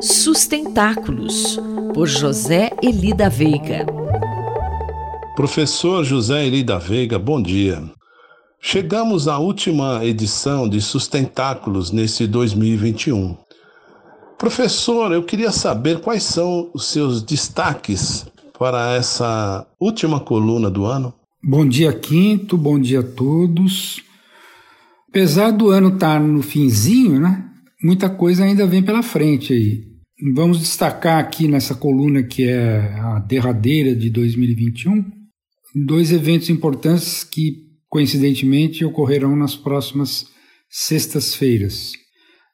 Sustentáculos, por José Eli da Veiga. Professor José Eli da Veiga, bom dia. Chegamos à última edição de Sustentáculos nesse 2021. Professor, eu queria saber quais são os seus destaques para essa última coluna do ano. Bom dia, Quinto, bom dia a todos. Apesar do ano estar no finzinho, né? Muita coisa ainda vem pela frente aí. Vamos destacar aqui nessa coluna que é a derradeira de 2021, dois eventos importantes que coincidentemente ocorrerão nas próximas sextas-feiras.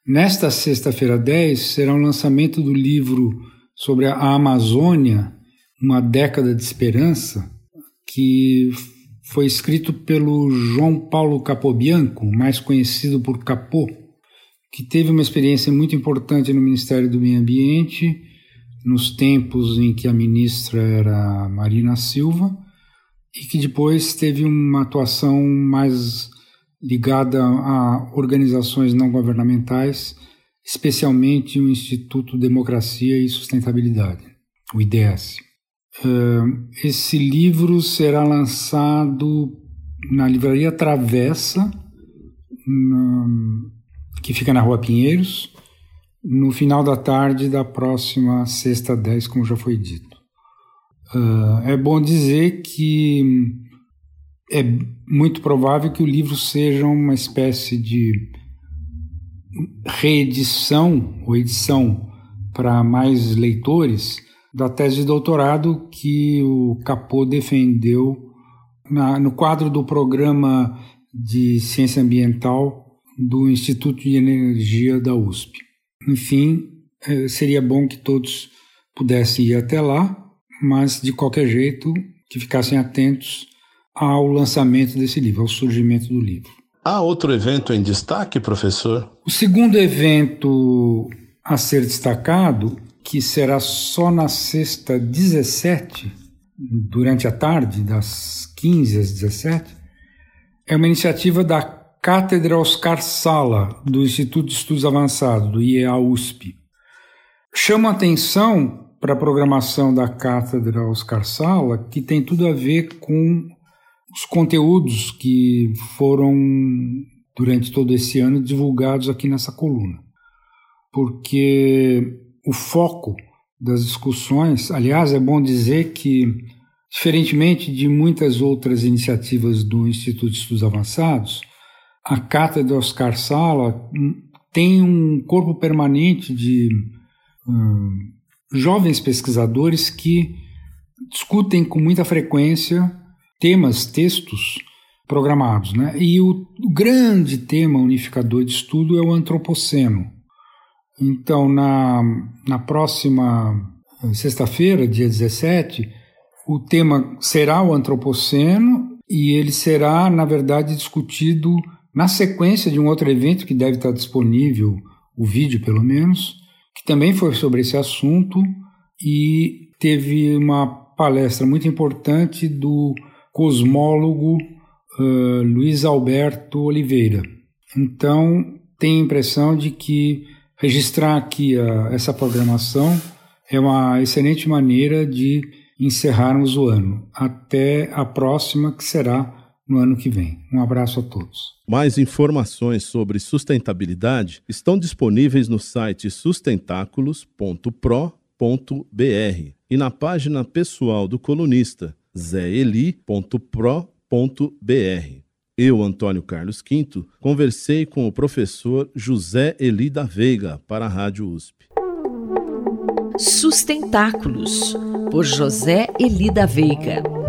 Nesta sexta-feira 10 será o lançamento do livro sobre a Amazônia, uma década de esperança, que foi escrito pelo João Paulo Capobianco, mais conhecido por Capô, que teve uma experiência muito importante no Ministério do Meio Ambiente, nos tempos em que a ministra era Marina Silva, e que depois teve uma atuação mais ligada a organizações não governamentais, especialmente o Instituto Democracia e Sustentabilidade, o IDS. Esse livro será lançado na livraria Travessa, que fica na Rua Pinheiros, no final da tarde da próxima sexta 10, como já foi dito. É bom dizer que é muito provável que o livro seja uma espécie de reedição ou edição para mais leitores da tese de doutorado que o Capô defendeu na, no quadro do programa de ciência ambiental do Instituto de Energia da USP. Enfim, é, seria bom que todos pudessem ir até lá, mas de qualquer jeito que ficassem atentos ao lançamento desse livro, ao surgimento do livro. Há outro evento em destaque, professor? O segundo evento a ser destacado, que será só na sexta 17, durante a tarde, das 15 às 17, é uma iniciativa da Cátedra Oscar Sala, do Instituto de Estudos Avançados, do IEA USP. Chama atenção para a programação da Cátedra Oscar Sala, que tem tudo a ver com os conteúdos que foram, durante todo esse ano, divulgados aqui nessa coluna. Porque o foco das discussões, aliás, é bom dizer que, diferentemente de muitas outras iniciativas do Instituto de Estudos Avançados, a Cátedra Oscar Sala tem um corpo permanente de hum, jovens pesquisadores que discutem com muita frequência temas, textos programados. Né? E o, o grande tema unificador de estudo é o antropoceno. Então, na, na próxima eh, sexta-feira, dia 17, o tema será o antropoceno e ele será, na verdade, discutido na sequência de um outro evento que deve estar disponível, o vídeo pelo menos, que também foi sobre esse assunto e teve uma palestra muito importante do cosmólogo uh, Luiz Alberto Oliveira. Então, tenho a impressão de que registrar aqui a, essa programação é uma excelente maneira de encerrarmos o ano. Até a próxima, que será no ano que vem. Um abraço a todos. Mais informações sobre sustentabilidade estão disponíveis no site sustentáculos.pro.br e na página pessoal do colunista zeli.pro.br. Eu, Antônio Carlos Quinto, conversei com o professor José Eli da Veiga para a Rádio USP. Sustentáculos, por José Eli da Veiga.